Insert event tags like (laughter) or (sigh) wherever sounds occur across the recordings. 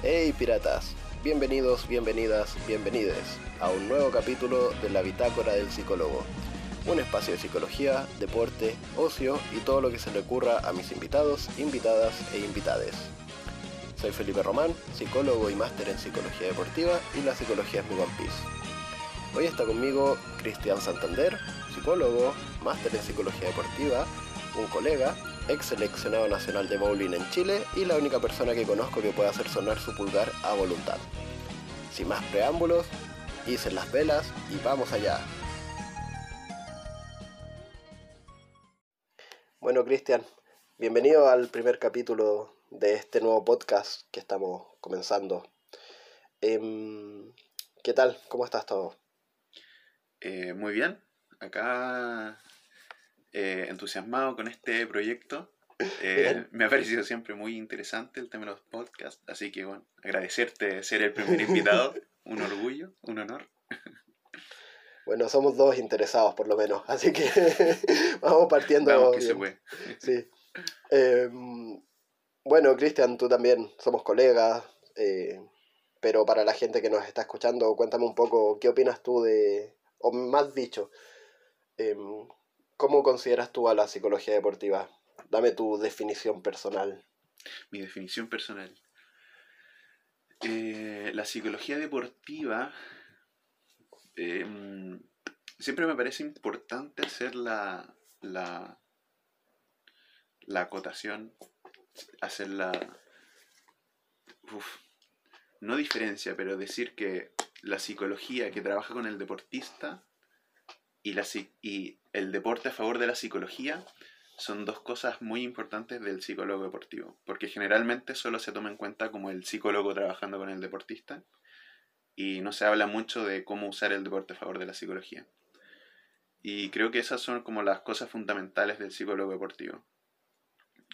Hey piratas, bienvenidos, bienvenidas, bienvenides a un nuevo capítulo de la Bitácora del Psicólogo, un espacio de psicología, deporte, ocio y todo lo que se le ocurra a mis invitados, invitadas e invitades. Soy Felipe Román, psicólogo y máster en psicología deportiva y la psicología es mi One Piece. Hoy está conmigo Cristian Santander, psicólogo, máster en psicología deportiva, un colega, ex seleccionado nacional de bowling en Chile y la única persona que conozco que puede hacer sonar su pulgar a voluntad. Sin más preámbulos, hice las velas y vamos allá. Bueno, Cristian, bienvenido al primer capítulo de este nuevo podcast que estamos comenzando. Em, ¿Qué tal? ¿Cómo estás todo? Eh, muy bien, acá eh, entusiasmado con este proyecto. Eh, me ha parecido siempre muy interesante el tema de los podcasts, así que bueno, agradecerte ser el primer invitado, (laughs) un orgullo, un honor. Bueno, somos dos interesados por lo menos, así que (laughs) vamos partiendo. Vamos que se puede. Sí. Em, bueno, Cristian, tú también somos colegas, eh, pero para la gente que nos está escuchando, cuéntame un poco qué opinas tú de, o más dicho, em, ¿cómo consideras tú a la psicología deportiva? Dame tu definición personal. Mi definición personal. Eh, la psicología deportiva em, siempre me parece importante hacer la, la, la acotación hacer la... no diferencia, pero decir que la psicología que trabaja con el deportista y, la, y el deporte a favor de la psicología son dos cosas muy importantes del psicólogo deportivo, porque generalmente solo se toma en cuenta como el psicólogo trabajando con el deportista y no se habla mucho de cómo usar el deporte a favor de la psicología. Y creo que esas son como las cosas fundamentales del psicólogo deportivo.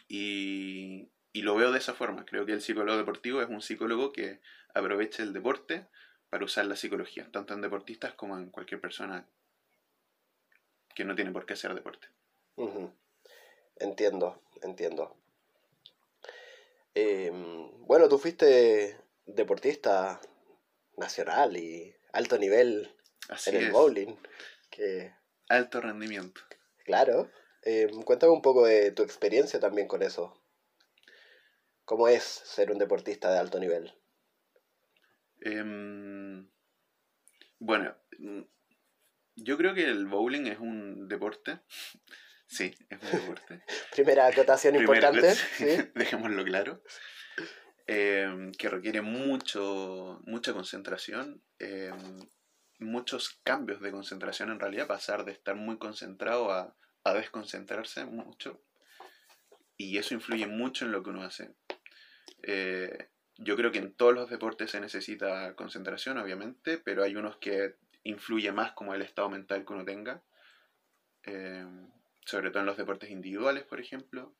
Y, lo veo de esa forma. Creo que el psicólogo deportivo es un psicólogo que aprovecha el deporte para usar la psicología, tanto en deportistas como en cualquier persona que no tiene por qué hacer deporte. Entiendo, entiendo. Em, bueno, tú fuiste deportista nacional y alto nivel en el bowling. Que... Alto rendimiento. Claro. Eh, cuéntame un poco de tu experiencia también con eso. ¿Cómo es ser un deportista de alto nivel? Em, bueno, yo creo que el bowling es un deporte. (laughs) Sí, es un deporte. (laughs) Primera acotación importante. (laughs) Dejémoslo claro. Em, que requiere mucho, mucha concentración, em, muchos cambios de concentración en realidad, pasar de estar muy concentrado a a desconcentrarse mucho y eso influye mucho en lo que uno hace. Eh, yo creo que en todos los deportes se necesita concentración, obviamente, pero hay unos que influye más como el estado mental que uno tenga, eh, sobre todo en los deportes individuales, por ejemplo,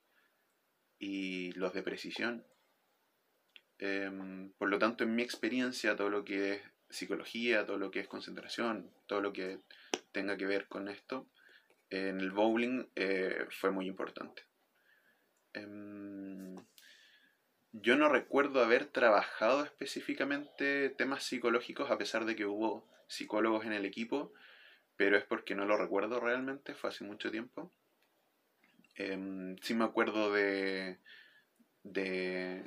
y los de precisión. Eh, por lo tanto, en mi experiencia, todo lo que es psicología, todo lo que es concentración, todo lo que tenga que ver con esto, en el bowling eh, fue muy importante. Em, yo no recuerdo haber trabajado específicamente temas psicológicos a pesar de que hubo psicólogos en el equipo, pero es porque no lo recuerdo realmente, fue hace mucho tiempo. Em, sí me acuerdo de, de,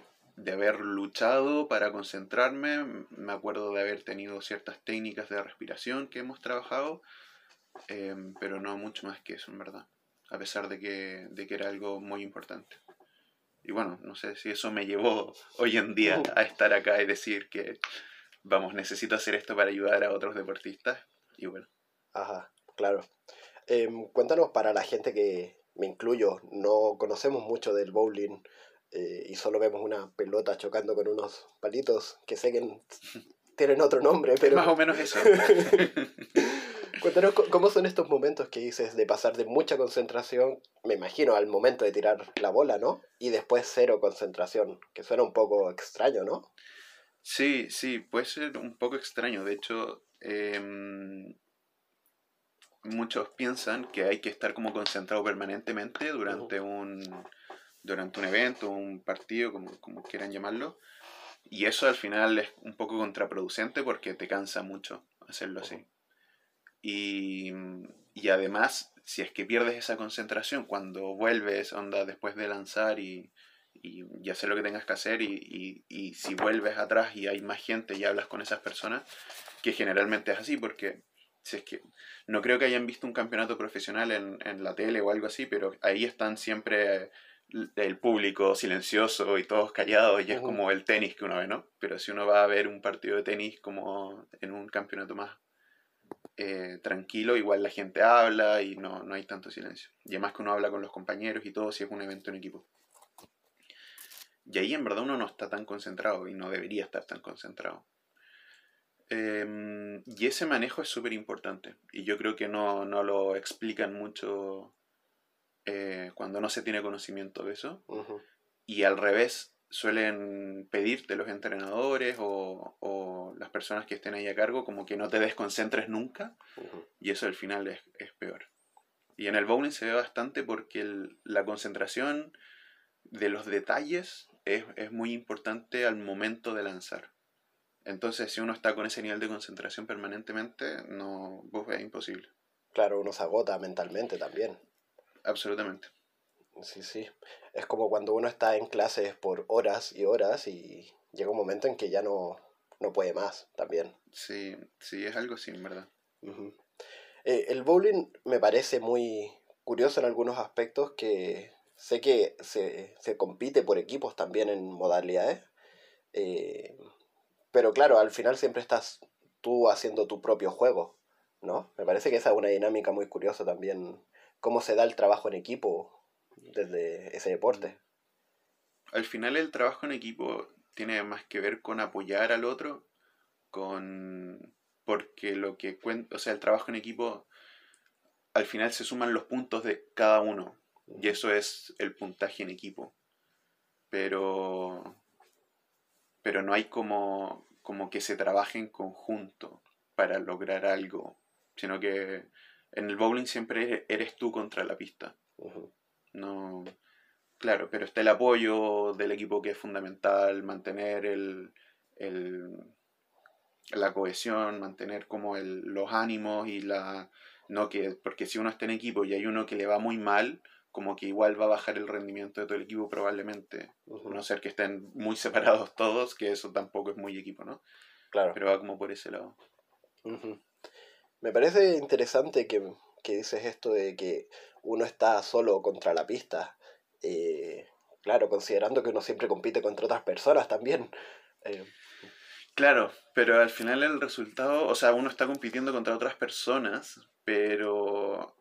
haber luchado para concentrarme, me acuerdo de haber tenido ciertas técnicas de respiración que hemos trabajado, Em, pero no mucho más que eso, en verdad, a pesar de que, de que era algo muy importante. Y bueno, no sé si eso me llevó (laughs) hoy en día a estar acá y decir que, vamos, necesito hacer esto para ayudar a otros deportistas. Y bueno. Ajá, claro. Em, cuéntanos para la gente que me incluyo, no conocemos mucho del bowling eh, y solo vemos una pelota chocando con unos palitos que sé que (laughs) tienen otro nombre, pero... Más o menos eso. (laughs) Cuéntanos cómo son estos momentos que dices de pasar de mucha concentración, me imagino, al momento de tirar la bola, ¿no? Y después cero concentración, que suena un poco extraño, ¿no? Sí, sí, puede ser un poco extraño. De hecho, em, muchos piensan que hay que estar como concentrado permanentemente durante un durante un evento, un partido, como, como quieran llamarlo. Y eso al final es un poco contraproducente porque te cansa mucho hacerlo así. Y, y además, si es que pierdes esa concentración cuando vuelves, onda, después de lanzar y, y, hacer lo que tengas que hacer, y, y, si vuelves atrás y hay más gente y hablas con esas personas, que generalmente es así, porque si es que no creo que hayan visto un campeonato profesional en, en la tele o algo así, pero ahí están siempre el público silencioso y todos callados y es como el tenis que uno ve, ¿no? Pero si uno va a ver un partido de tenis como en un campeonato más eh, tranquilo, igual la gente habla y no, no hay tanto silencio. Y además que uno habla con los compañeros y todo si es un evento en equipo. Y ahí en verdad uno no está tan concentrado y no debería estar tan concentrado. Em, y ese manejo es súper importante. Y yo creo que no, no lo explican mucho eh, cuando no se tiene conocimiento de eso. Y al revés, suelen pedirte los entrenadores o, o, las personas que estén ahí a cargo como que no te desconcentres nunca. Y eso al final es, es, peor. Y en el bowling se ve bastante porque la concentración de los detalles es, es muy importante al momento de lanzar. Entonces, si uno está con ese nivel de concentración permanentemente, no, es imposible. Claro, uno se agota mentalmente también. Absolutamente. Sí, sí. Es como cuando uno está en clases por horas y horas y llega un momento en que ya no, no puede más también. Sí, sí, es algo en verdad. Eh, el bowling me parece muy curioso en algunos aspectos que sé que se, se compite por equipos también en modalidades. Eh, pero claro, al final siempre estás tú haciendo tu propio juego, ¿no? Me parece que esa es una dinámica muy curiosa también cómo se da el trabajo en equipo desde ese deporte. Al final el trabajo en equipo tiene más que ver con apoyar al otro, con porque lo que cuenta, o sea, el trabajo en equipo al final se suman los puntos de cada uno y eso es el puntaje en equipo. Pero pero no hay como como que se trabaje en conjunto para lograr algo, sino que en el bowling siempre eres tú contra la pista. No. Claro, pero está el apoyo del equipo que es fundamental, mantener el, el la cohesión, mantener como el, los ánimos y la no que porque si uno está en equipo y hay uno que le va muy mal, como que igual va a bajar el rendimiento de todo el equipo probablemente, no ser que estén muy separados todos, que eso tampoco es muy equipo, ¿no? Claro. Pero va como por ese lado. Me parece interesante que, dices esto de que uno está solo contra la pista. Eh, claro, considerando que uno siempre compite contra otras personas también. Eh, claro, pero al final el resultado, o sea, uno está compitiendo contra otras personas, pero,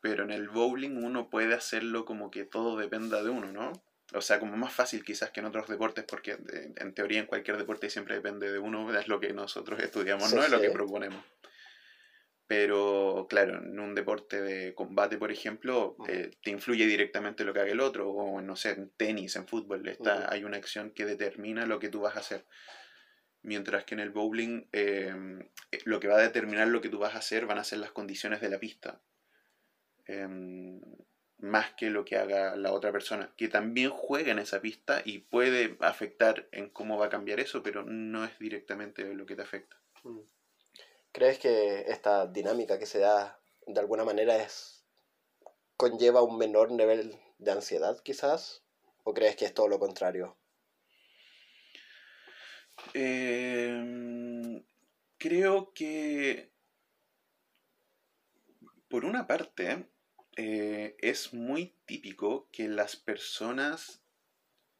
pero en el bowling uno puede hacerlo como que todo dependa de uno, ¿no? O sea, como más fácil quizás que en otros deportes, porque en teoría en cualquier deporte siempre depende de uno, es lo que nosotros estudiamos, no es lo que proponemos. Pero claro, en un deporte de combate, por ejemplo, eh, te influye directamente lo que haga el otro, o no sé, en tenis, en fútbol, está, hay una acción que determina lo que tú vas a hacer. Mientras que en el bowling em, eh, lo que va a determinar lo que tú vas a hacer van a ser las condiciones de la pista. Em, más que lo que haga la otra persona, que también juega en esa pista y puede afectar en cómo va a cambiar eso, pero no es directamente lo que te afecta. Mm. ¿Crees que esta dinámica que se da de alguna manera es conlleva un menor nivel de ansiedad quizás? ¿O crees que es todo lo contrario? Em, creo que por una parte eh, es muy típico que las personas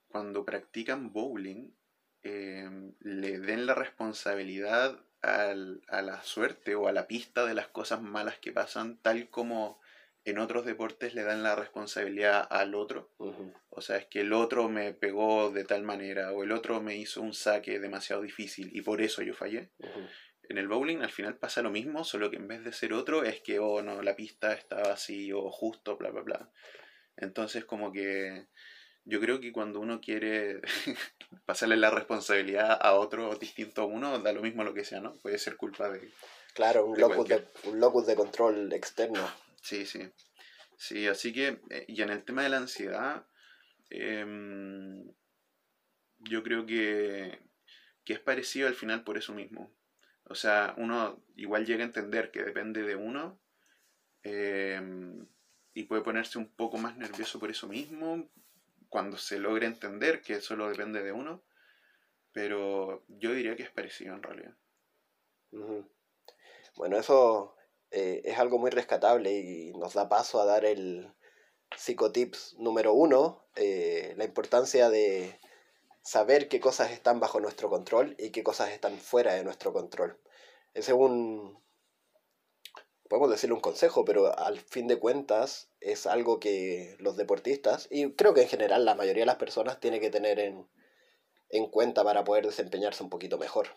cuando practican bowling em, le den la responsabilidad a la suerte o a la pista de las cosas malas que pasan, tal como en otros deportes le dan la responsabilidad al otro. O sea, es que el otro me pegó de tal manera o el otro me hizo un saque demasiado difícil y por eso yo fallé. En el bowling al final pasa lo mismo, solo que en vez de ser otro es que, oh no, la pista estaba así o justo, bla, bla, bla. Entonces como que yo creo que cuando uno quiere (laughs) pasarle la responsabilidad a otro distinto a uno, da lo mismo lo que sea, ¿no? Puede ser culpa de... Claro, un, locus, de, un locus de control externo. Sí, sí. Sí, así que, eh, y en el tema de la ansiedad, em, yo creo que que es parecido al final por eso mismo. O sea, uno igual llega a entender que depende de uno em, y puede ponerse un poco más nervioso por eso mismo cuando se logra entender que solo depende de uno. Pero yo diría que es parecido en realidad. Bueno, eso eh, es algo muy rescatable y nos da paso a dar el psicotips número uno, eh, la importancia de saber qué cosas están bajo nuestro control y qué cosas están fuera de nuestro control. Ese es un, podemos decirle un consejo, pero al fin de cuentas es algo que los deportistas, y creo que en general la mayoría de las personas tiene que tener en, en cuenta para poder desempeñarse un poquito mejor.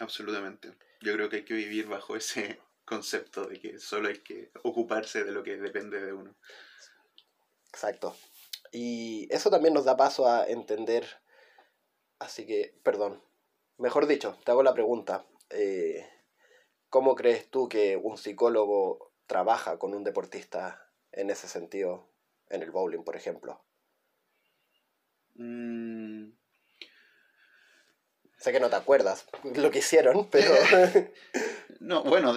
Absolutamente. Yo creo que hay que vivir bajo ese (laughs) concepto de que solo hay que ocuparse de lo que depende de uno. Exacto. Y eso también nos da paso a entender Así que, perdón. Mejor dicho, te hago la pregunta. Eh, ¿Cómo crees tú que un psicólogo trabaja con un deportista en ese sentido, en el bowling, por ejemplo? Mm. Sé que no te acuerdas lo que hicieron, pero... (laughs) (laughs) no, bueno,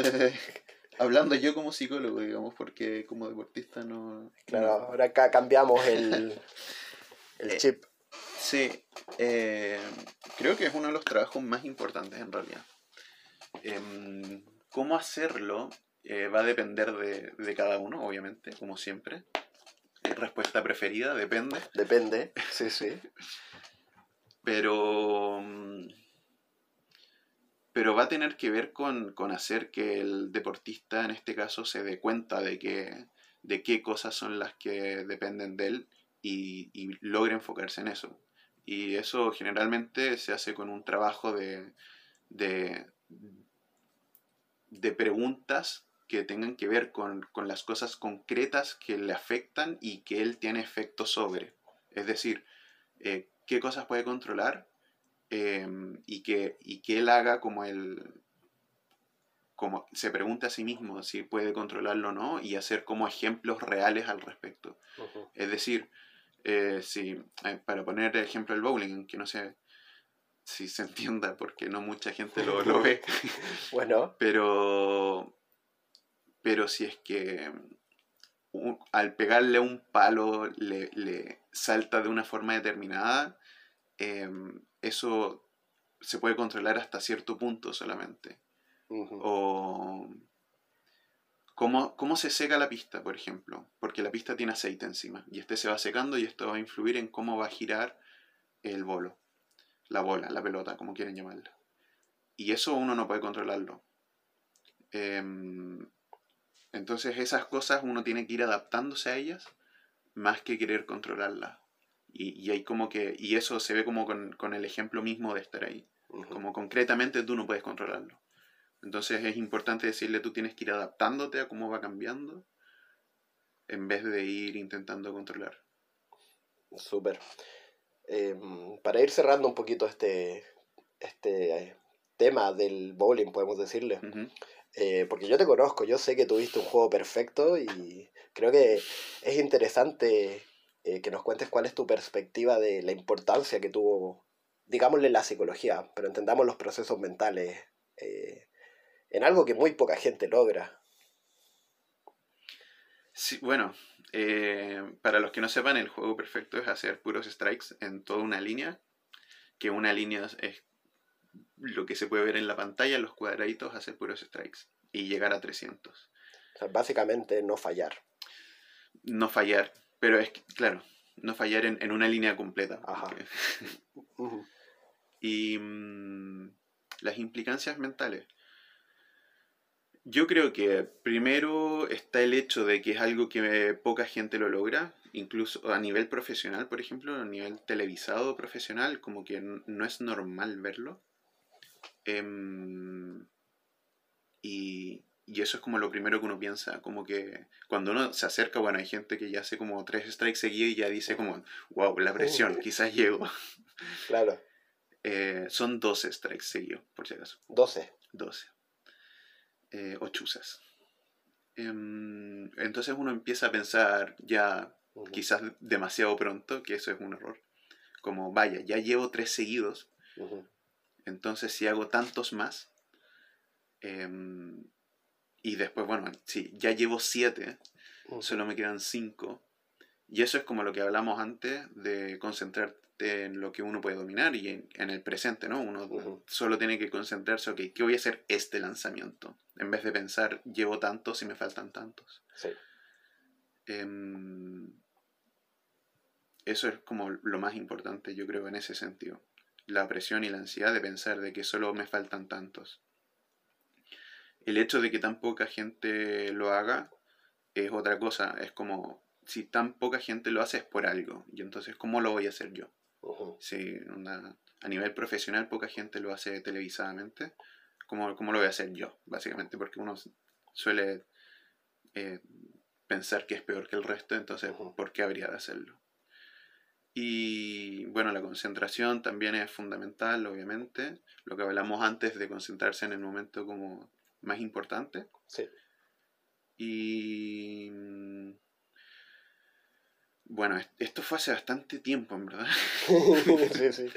hablando yo como psicólogo, digamos, porque como deportista no... Claro, ahora acá cambiamos el, (laughs) el eh, chip. Sí, eh, creo que es uno de los trabajos más importantes en realidad. Em, ¿Cómo hacerlo? Eh, va a depender de, cada uno, obviamente, como siempre. Respuesta preferida, depende. Depende, sí, sí. Pero. Pero va a tener que ver con, hacer que el deportista, en este caso, se dé cuenta de, que, de qué cosas son las que dependen de él y, y logre enfocarse en eso. Y eso generalmente se hace con un trabajo de, de, preguntas que tengan que ver con, las cosas concretas que le afectan y que él tiene efecto sobre. Es decir, eh, qué cosas puede controlar em, y, que, y que él haga como él como se pregunta a sí mismo si puede controlarlo o no y hacer como ejemplos reales al respecto. Es decir, eh, sí, eh, para poner ejemplo el bowling, que no sé si se entienda porque no mucha gente lo, lo (laughs) ve. bueno. Pero, pero si es que al pegarle un palo le, salta de una forma determinada, em, eso se puede controlar hasta cierto punto solamente. O ¿Cómo, se seca la pista, por ejemplo? Porque la pista tiene aceite encima y este se va secando y esto va a influir en cómo va a girar el bolo, la bola, la pelota, como quieren llamarla. Y eso uno no puede controlarlo. Em, entonces esas cosas uno tiene que ir adaptándose a ellas más que querer controlarlas. Y, hay como que, y eso se ve como con, con el ejemplo mismo de estar ahí. Como concretamente tú no puedes controlarlo. Entonces es importante decirle, tú tienes que ir adaptándote a cómo va cambiando en vez de ir intentando controlar. Súper. Em, para ir cerrando un poquito este, este eh, tema del bowling, podemos decirle. Eh, porque yo te conozco, yo sé que tuviste un juego perfecto y creo que es interesante eh, que nos cuentes cuál es tu perspectiva de la importancia que tuvo, digámosle, la psicología, pero entendamos los procesos mentales en algo que muy poca gente logra. Sí, bueno, eh, para los que no sepan, el juego perfecto es hacer puros strikes en toda una línea, que una línea es lo que se puede ver en la pantalla, los cuadraditos, hacer puros strikes y llegar a 300. básicamente no fallar. No fallar, pero es, claro, no fallar en, una línea completa. Ajá. (laughs) (laughs) y mm, las implicancias mentales. Yo creo que primero está el hecho de que es algo que poca gente lo logra, incluso a nivel profesional, por ejemplo, a nivel televisado profesional, como que no es normal verlo. Em, y, eso es como lo primero que uno piensa, como que cuando uno se acerca, bueno, hay gente que ya hace como tres strikes seguidos y ya dice como, wow, la presión, quizás llego. Claro. (laughs) Eh, son 12 strikes seguidos, por si acaso. 12. 12 eh, o chuzas. Em, entonces uno empieza a pensar ya quizás demasiado pronto, que eso es un error. Como, vaya, ya llevo tres seguidos. Entonces, si hago tantos más, em, y después, bueno, si ya llevo siete, solo me quedan cinco, y eso es como lo que hablamos antes de concentrarte en lo que uno puede dominar y en, el presente, ¿no? Uno solo tiene que concentrarse, ok, ¿qué voy a hacer este lanzamiento? En vez de pensar, llevo tantos y me faltan tantos. Sí. Em, eso es como lo más importante, yo creo, en ese sentido. La presión y la ansiedad de pensar de que solo me faltan tantos. El hecho de que tan poca gente lo haga es otra cosa. Es como, si tan poca gente lo hace es por algo. Y entonces, ¿cómo lo voy a hacer yo? Si a nivel profesional poca gente lo hace televisadamente, ¿cómo, ¿cómo, lo voy a hacer yo? Básicamente, porque uno suele eh, pensar que es peor que el resto, entonces, ¿por qué habría de hacerlo? Y bueno, la concentración también es fundamental, obviamente. Lo que hablamos antes de concentrarse en el momento como más importante. Sí. Y bueno, esto fue hace bastante tiempo, en verdad. (laughs) sí, sí.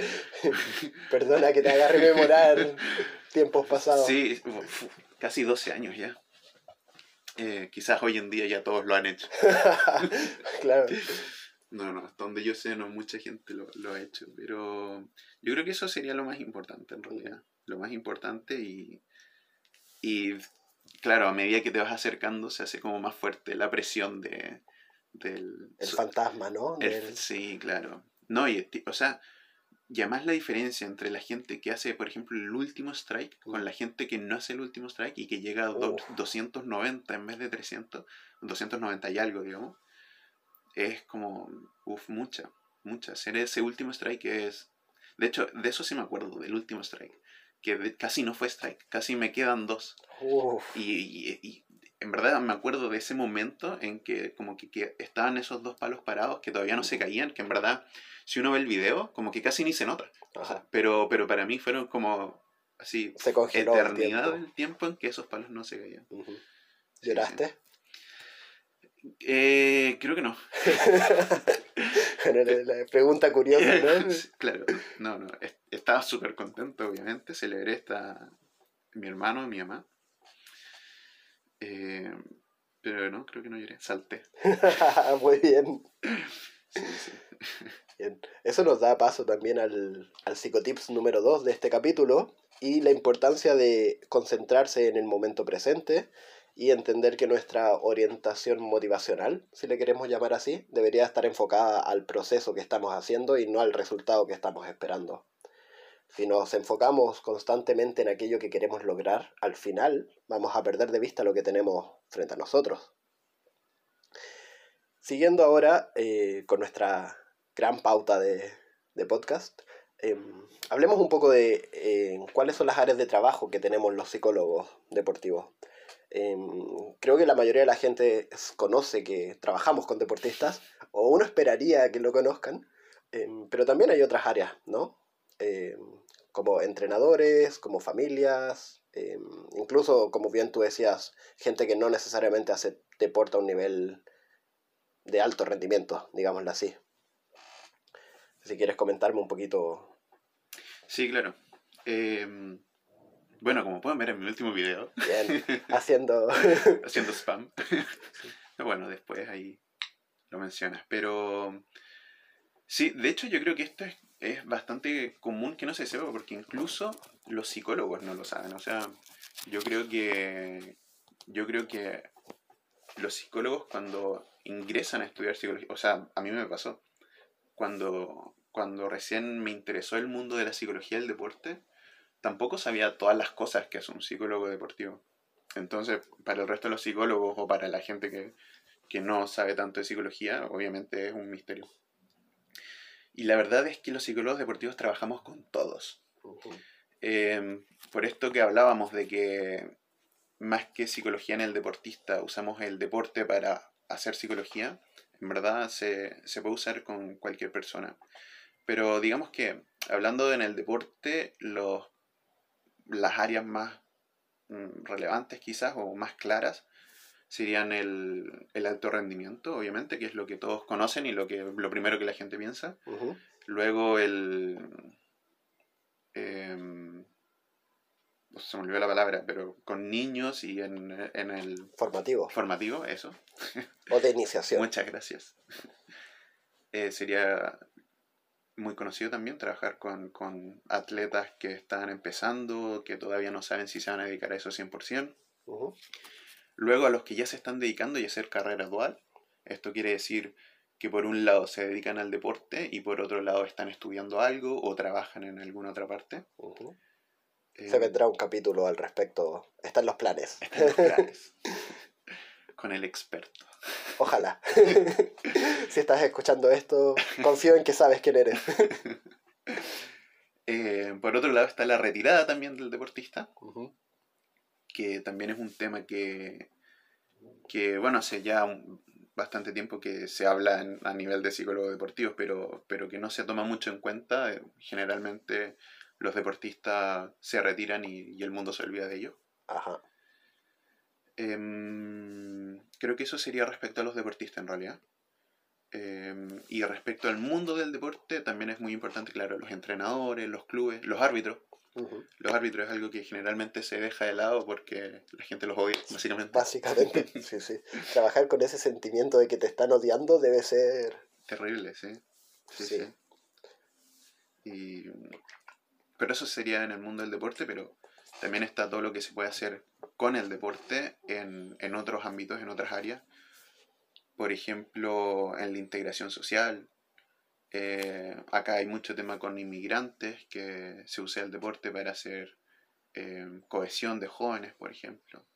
Perdona que te haga rememorar tiempos pasados. Sí, casi 12 años ya. Eh, quizás hoy en día ya todos lo han hecho. (laughs) claro. No, no, hasta donde yo sé, no mucha gente lo, ha hecho, pero yo creo que eso sería lo más importante en realidad. Lo más importante y, y claro, a medida que te vas acercando se hace como más fuerte la presión de, del... El fantasma, ¿no? sí, claro. No, y, o sea, y además la diferencia entre la gente que hace, por ejemplo, el último strike con la gente que no hace el último strike y que llega a 290 en vez de 300, 290 y algo, digamos es como, uff, mucha, mucha. Hacer ese último strike es... De hecho, de eso sí me acuerdo, del último strike. Que casi no fue strike, casi me quedan dos. Y, en verdad me acuerdo de ese momento en que como que, estaban esos dos palos parados que todavía no se caían, que en verdad, si uno ve el video, como que casi ni se nota. pero, pero para mí fueron como así, se eternidad del tiempo en que esos palos no se caían. ¿Lloraste? Eh, creo que no. la, pregunta curiosa, ¿no? (laughs) claro, no, no. Estaba súper contento, obviamente. Celebré esta. Mi hermano y mi mamá. Eh, pero no, creo que no lloré. Salté. (laughs) Muy bien. bien. Eso nos da paso también al, al psicotips número 2 de este capítulo y la importancia de concentrarse en el momento presente y entender que nuestra orientación motivacional, si le queremos llamar así, debería estar enfocada al proceso que estamos haciendo y no al resultado que estamos esperando. Si nos enfocamos constantemente en aquello que queremos lograr, al final vamos a perder de vista lo que tenemos frente a nosotros. Siguiendo ahora eh, con nuestra gran pauta de, podcast, em, hablemos un poco de cuáles son las áreas de trabajo que tenemos los psicólogos deportivos. Em, creo que la mayoría de la gente conoce que trabajamos con deportistas, o uno esperaría que lo conozcan, em, pero también hay otras áreas, ¿no? Em, como entrenadores, como familias, incluso, como bien tú decías, gente que no necesariamente hace deporte a un nivel de alto rendimiento, digámoslo así. Si quieres comentarme un poquito. Sí, claro. Bueno, como pueden ver en mi último video. Bien, (laughs) haciendo... haciendo spam. (laughs) bueno, después ahí lo mencionas. Pero sí, de hecho yo creo que esto es, es bastante común que no se sepa, porque incluso los psicólogos no lo saben. O sea, yo creo que... Yo creo que los psicólogos cuando ingresan a estudiar psicología, o sea, a mí me pasó, cuando, cuando recién me interesó el mundo de la psicología del deporte, tampoco sabía todas las cosas que es un psicólogo deportivo. Entonces, para el resto de los psicólogos o para la gente que, no sabe tanto de psicología, obviamente es un misterio. Y la verdad es que los psicólogos deportivos trabajamos con todos. Em, por esto que hablábamos de que más que psicología en el deportista, usamos el deporte para hacer psicología, en verdad se, se puede usar con cualquier persona. Pero digamos que hablando en el deporte, los las áreas más mm, relevantes quizás o más claras serían el, alto rendimiento, obviamente, que es lo que todos conocen y lo, que, lo primero que la gente piensa. Luego el... Em, se me olvidó la palabra, pero con niños y en, en el Formativo. formativo, eso. O de iniciación. Muchas gracias. Eh, sería muy conocido también trabajar con, con atletas que están empezando, que todavía no saben si se van a dedicar a eso 100%. Ujú. Luego a los que ya se están dedicando y hacer carrera dual. Esto quiere decir que por un lado se dedican al deporte y por otro lado están estudiando algo o trabajan en alguna otra parte. Eh, Se vendrá un capítulo al respecto. Están los planes. están los planes. (laughs) Con el experto. Ojalá. (laughs) (laughs) si estás escuchando esto, confío en que sabes quién eres. Eh, por otro lado está la retirada también del deportista. Que también es un tema que, que bueno, hace ya un- bastante tiempo que se habla en- a nivel de psicólogos deportivos, pero, pero que no se toma mucho en cuenta. Eh, Generalmente los deportistas se retiran y, y el mundo se olvida de ellos. Ajá. Em, creo que eso sería respecto a los deportistas en realidad. Em, y respecto al mundo del deporte, también es muy importante, claro, los entrenadores, los clubes, los árbitros. Los árbitros es algo que generalmente se deja de lado porque la gente los odia, básicamente. Básicamente, (laughs) sí, sí. Trabajar con ese sentimiento de que te están odiando debe ser... Terrible, sí. Sí, Sí. sí. Y, pero eso sería en el mundo del deporte, pero también está todo lo que se puede hacer con el deporte en, en otros ámbitos, en otras áreas. Por ejemplo, en la integración social. Eh, acá hay mucho tema con inmigrantes, que se usa el deporte para hacer eh, cohesión de jóvenes, por ejemplo.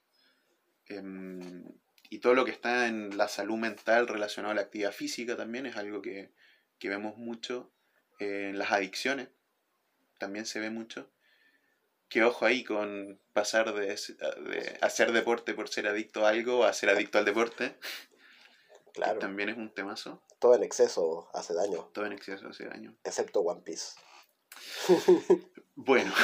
Em, y todo lo que está en la salud mental relacionado a la actividad física también es algo que, que vemos mucho. Eh, en las adicciones también se ve mucho. Que ojo ahí con pasar de, de hacer deporte por ser adicto a algo a ser adicto al deporte. Que Claro, también es un temazo. todo en exceso hace daño, Todo en exceso hace daño. excepto One Piece. Bueno. (laughs)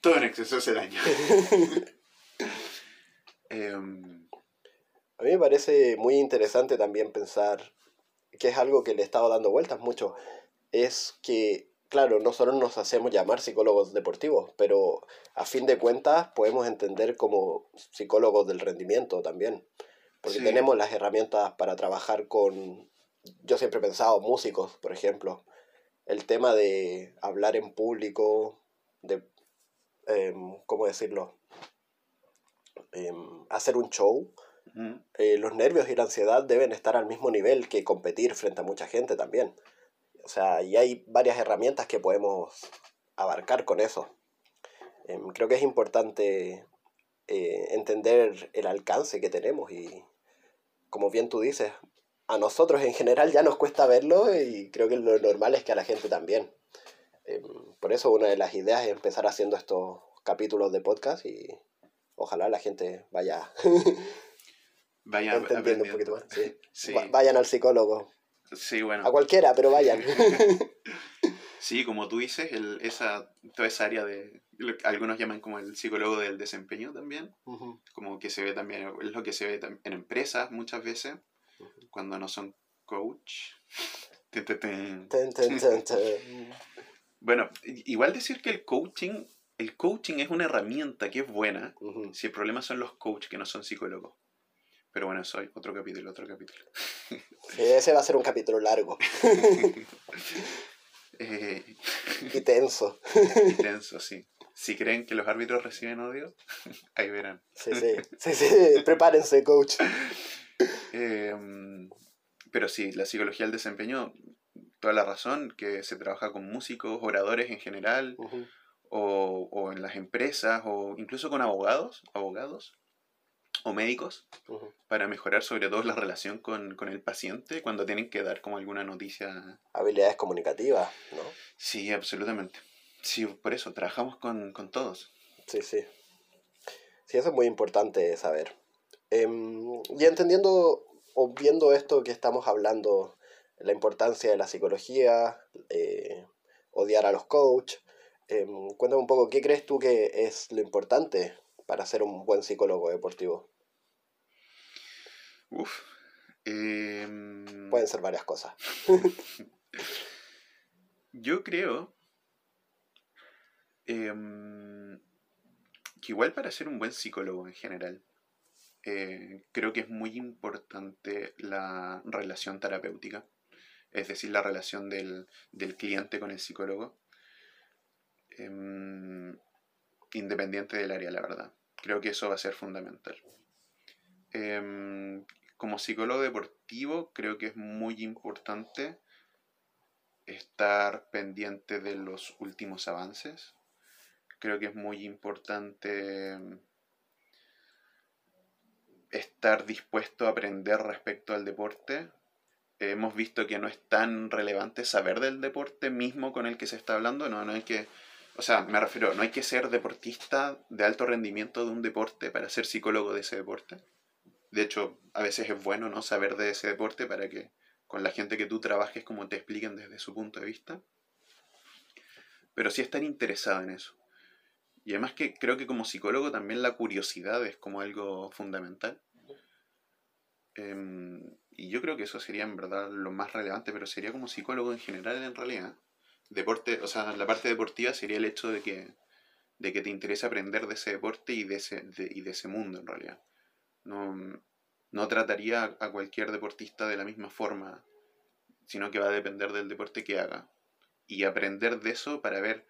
todo en exceso hace daño. (laughs) Em, A mí me parece muy interesante también pensar que es algo que le he estado dando vueltas mucho. Es que, claro, nosotros nos hacemos llamar psicólogos deportivos, pero a fin de cuentas podemos entender como psicólogos del rendimiento también. Porque Sí. tenemos las herramientas para trabajar con, yo siempre he pensado, músicos, por ejemplo. El tema de hablar en público, de, em, ¿cómo decirlo? Em, hacer un show eh, los nervios y la ansiedad deben estar al mismo nivel que competir frente a mucha gente también. O sea, y hay varias herramientas que podemos abarcar con eso. Em, creo que es importante eh, entender el alcance que tenemos y, como bien tú dices, a nosotros en general ya nos cuesta verlo y creo que lo normal es que a la gente también. Em, por eso una de las ideas es empezar haciendo estos capítulos de podcast y ojalá la gente vaya vaya (laughs) entendiendo un poquito más. Sí. (laughs) Sí. Va- Vayan al psicólogo. Sí, bueno. A cualquiera, pero vayan. (laughs) Sí, como tú dices, el, esa, toda esa área de, lo que algunos llaman como el psicólogo del desempeño también, como que se ve también, es lo que se ve en empresas muchas veces, cuando no son coach. (laughs) Te, te, te. Ten, ten. (laughs) Bueno, igual decir que el coaching, el coaching es una herramienta que es buena, Ujú. si el problema son los coaches que no son psicólogos. Pero bueno, eso hay otro capítulo, otro capítulo. (laughs) Sí, ese va a ser un capítulo largo (laughs) Eh, y tenso. intenso, (laughs) sí. Si creen que los árbitros reciben odio, ahí verán. Sí, sí, sí, sí. Prepárense, coach. Eh, pero sí, la psicología del desempeño, toda la razón, que se trabaja con músicos, oradores en general, o, o en las empresas, o incluso con abogados, abogados o médicos, para mejorar sobre todo la relación con, con el paciente cuando tienen que dar como alguna noticia. Habilidades comunicativas, ¿no? Sí, absolutamente. Sí, por eso, trabajamos con, con todos. Sí, sí. Sí, eso es muy importante saber. Em, y entendiendo o viendo esto que estamos hablando, la importancia de la psicología, eh, odiar a los coaches, em, cuéntame un poco, ¿qué crees tú que es lo importante para ser un buen psicólogo deportivo? Uf. Em, Pueden ser varias cosas. (laughs) Yo creo Em, que igual para ser un buen psicólogo en general, eh, creo que es muy importante la relación terapéutica, es decir, la relación del, cliente con el psicólogo, em, independiente del área, la verdad. Creo que eso va a ser fundamental. Em, como psicólogo deportivo, creo que es muy importante estar pendiente de los últimos avances. Creo que es muy importante em, estar dispuesto a aprender respecto al deporte. hemos visto que no es tan relevante saber del deporte mismo con el que se está hablando. No, no hay que, o sea, me refiero, no hay que ser deportista de alto rendimiento de un deporte para ser psicólogo de ese deporte. De hecho, a veces es bueno no saber de ese deporte para que con la gente que tú trabajes como te expliquen desde su punto de vista. Pero sí estar interesado en eso. Y además que creo que como psicólogo también la curiosidad es como algo fundamental. Em, y yo creo que eso sería en verdad lo más relevante, pero sería como psicólogo en general en realidad. Deporte, o sea, la parte deportiva sería el hecho de que, de que te interesa aprender de ese deporte y de ese, y de ese mundo en realidad. No, no trataría a cualquier deportista de la misma forma, sino que va a depender del deporte que haga. Y aprender de eso para ver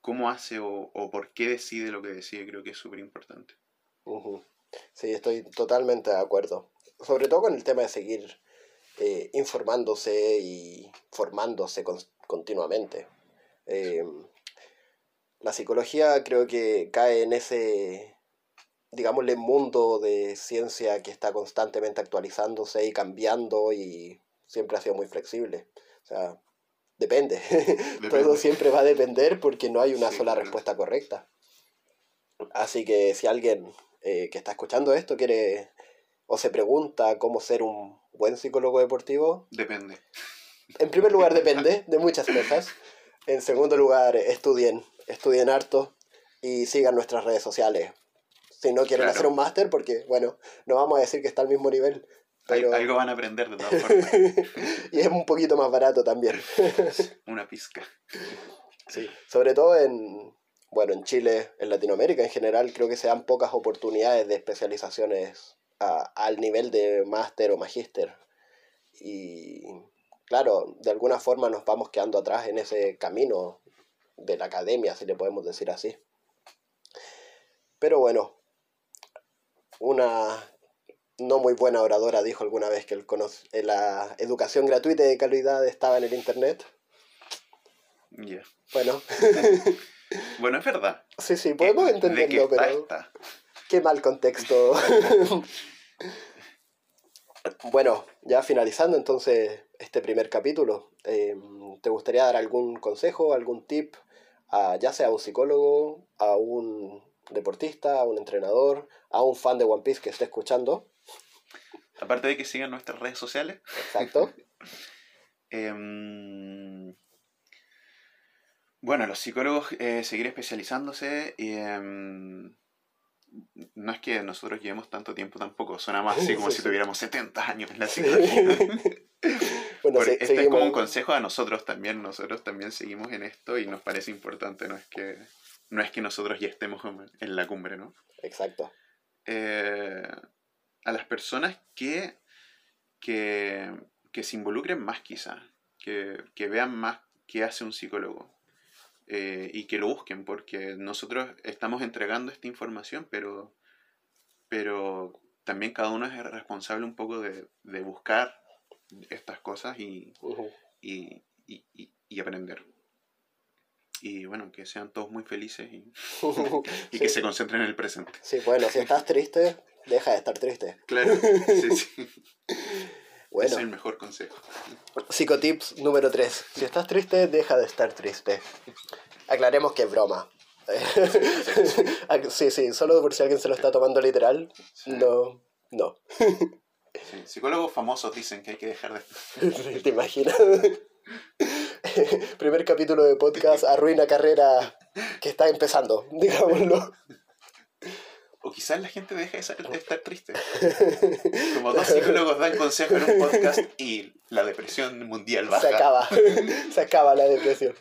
cómo hace o, por qué decide lo que decide, creo que es súper importante. Sí, estoy totalmente de acuerdo. Sobre todo con el tema de seguir eh, informándose y formándose continuamente. Eh, la psicología creo que cae en ese digámosle, mundo de ciencia que está constantemente actualizándose y cambiando y siempre ha sido muy flexible. O sea, depende. (laughs) Todo siempre va a depender porque no hay una sola respuesta correcta. Así que si alguien eh, que está escuchando esto quiere o se pregunta cómo ser un buen psicólogo deportivo. Depende. En primer lugar depende de muchas cosas. En segundo lugar, estudien, estudien harto y sigan nuestras redes sociales si no quieren hacer un máster, porque, bueno, no vamos a decir que está al mismo nivel. Pero... Algo van a aprender de todas formas. (laughs) y es un poquito más barato también. (laughs) Una pizca. Sí, sobre todo en, bueno, en Chile, en Latinoamérica en general, creo que se dan pocas oportunidades de especializaciones al nivel de máster o magíster. Y claro, de alguna forma nos vamos quedando atrás en ese camino de la academia, si le podemos decir así. Pero bueno, una no muy buena oradora dijo alguna vez que el eh, la educación gratuita y de calidad estaba en el Internet. Bueno. (laughs) bueno, es verdad. Sí, sí, podemos entenderlo, pero... Qué mal contexto. (laughs) bueno, ya finalizando entonces este primer capítulo, em, ¿te gustaría dar algún consejo, algún tip, a, ya sea a un psicólogo, a un deportista, a un entrenador, a un fan de One Piece que esté escuchando. Aparte de que sigan nuestras redes sociales. Exacto. (laughs) Em, bueno, los psicólogos eh, seguir especializándose y em, no es que nosotros llevemos tanto tiempo tampoco, suena más así como si tuviéramos 70 años en la psicología. (laughs) bueno, este es como un consejo a nosotros también, nosotros también seguimos en esto y nos parece importante, no es que no es que nosotros ya estemos en la cumbre, ¿no? Exacto. Eh, a las personas que, que, se involucren más quizá, que, vean más qué hace un psicólogo eh, y que lo busquen, porque nosotros estamos entregando esta información, pero, pero también cada uno es responsable un poco de, buscar estas cosas y, y aprender y bueno, que sean todos muy felices y, (laughs) y que se concentren en el presente. Sí, bueno, si estás triste, deja de estar triste. Claro, sí, sí. (laughs) Bueno. Es el mejor consejo. Psicotips número 3. Si estás triste, deja de estar triste. Aclaremos que es broma. (laughs) sí, sí, solo por si alguien se lo está tomando literal. No, no. Sí, psicólogos famosos dicen que hay que dejar de... (laughs) ¿Te imaginas? primer capítulo de podcast arruina carrera que está empezando, digámoslo. O quizás la gente deja de, estar triste. (laughs) Como dos psicólogos dan consejo en un podcast y la depresión mundial baja. Se acaba, (laughs) (laughs) se acaba la depresión.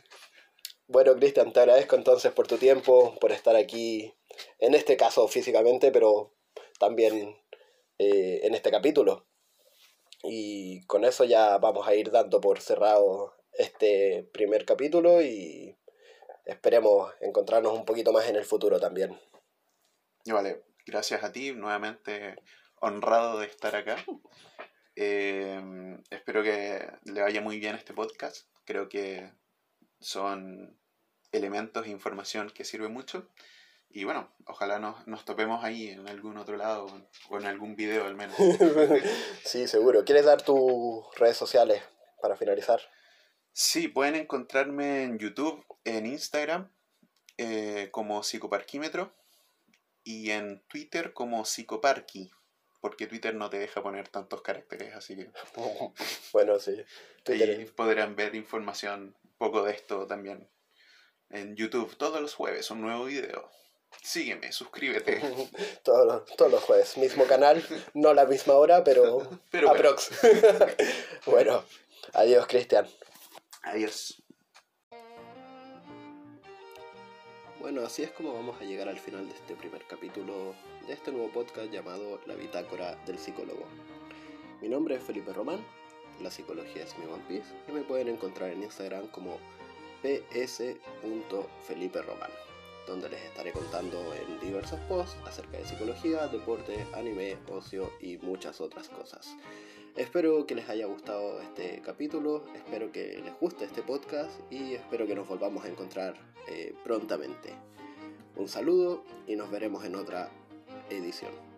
Bueno, Cristian, te agradezco entonces por tu tiempo, por estar aquí, en este caso físicamente, pero también eh, en este capítulo. Y con eso ya vamos a ir dando por cerrado este primer capítulo y esperemos encontrarnos un poquito más en el futuro también. Y vale, gracias a ti, nuevamente honrado de estar acá. Eh, espero que le vaya muy bien este podcast. Creo que son elementos e información que sirve mucho. Y bueno, ojalá nos, nos topemos ahí en algún otro lado o en algún video al menos. (laughs) sí, seguro. ¿Quieres dar tus redes sociales para finalizar? Sí, pueden encontrarme en YouTube, en Instagram eh, como psicoparquímetro y en Twitter como psicoparqui, porque Twitter no te deja poner tantos caracteres, así que... (laughs) bueno, sí. Ahí podrán ver información un poco de esto también en YouTube todos los jueves, un nuevo video. Sígueme, suscríbete. (laughs) todos, los, todos los jueves. Mismo canal, (laughs) no la misma hora, pero, pero aprox. bueno, adiós, Cristian. Adiós. Bueno, así es como vamos a llegar al final de este primer capítulo de este nuevo podcast llamado La Bitácora del Psicólogo. Mi nombre es Felipe Román, la psicología es mi One Piece y me pueden encontrar en Instagram como ps.feliperomán donde les estaré contando en diversos posts acerca de psicología, deporte, anime, ocio y muchas otras cosas. Espero que les haya gustado este capítulo, espero que les guste este podcast y espero que nos volvamos a encontrar eh, prontamente. Un saludo y nos veremos en otra edición.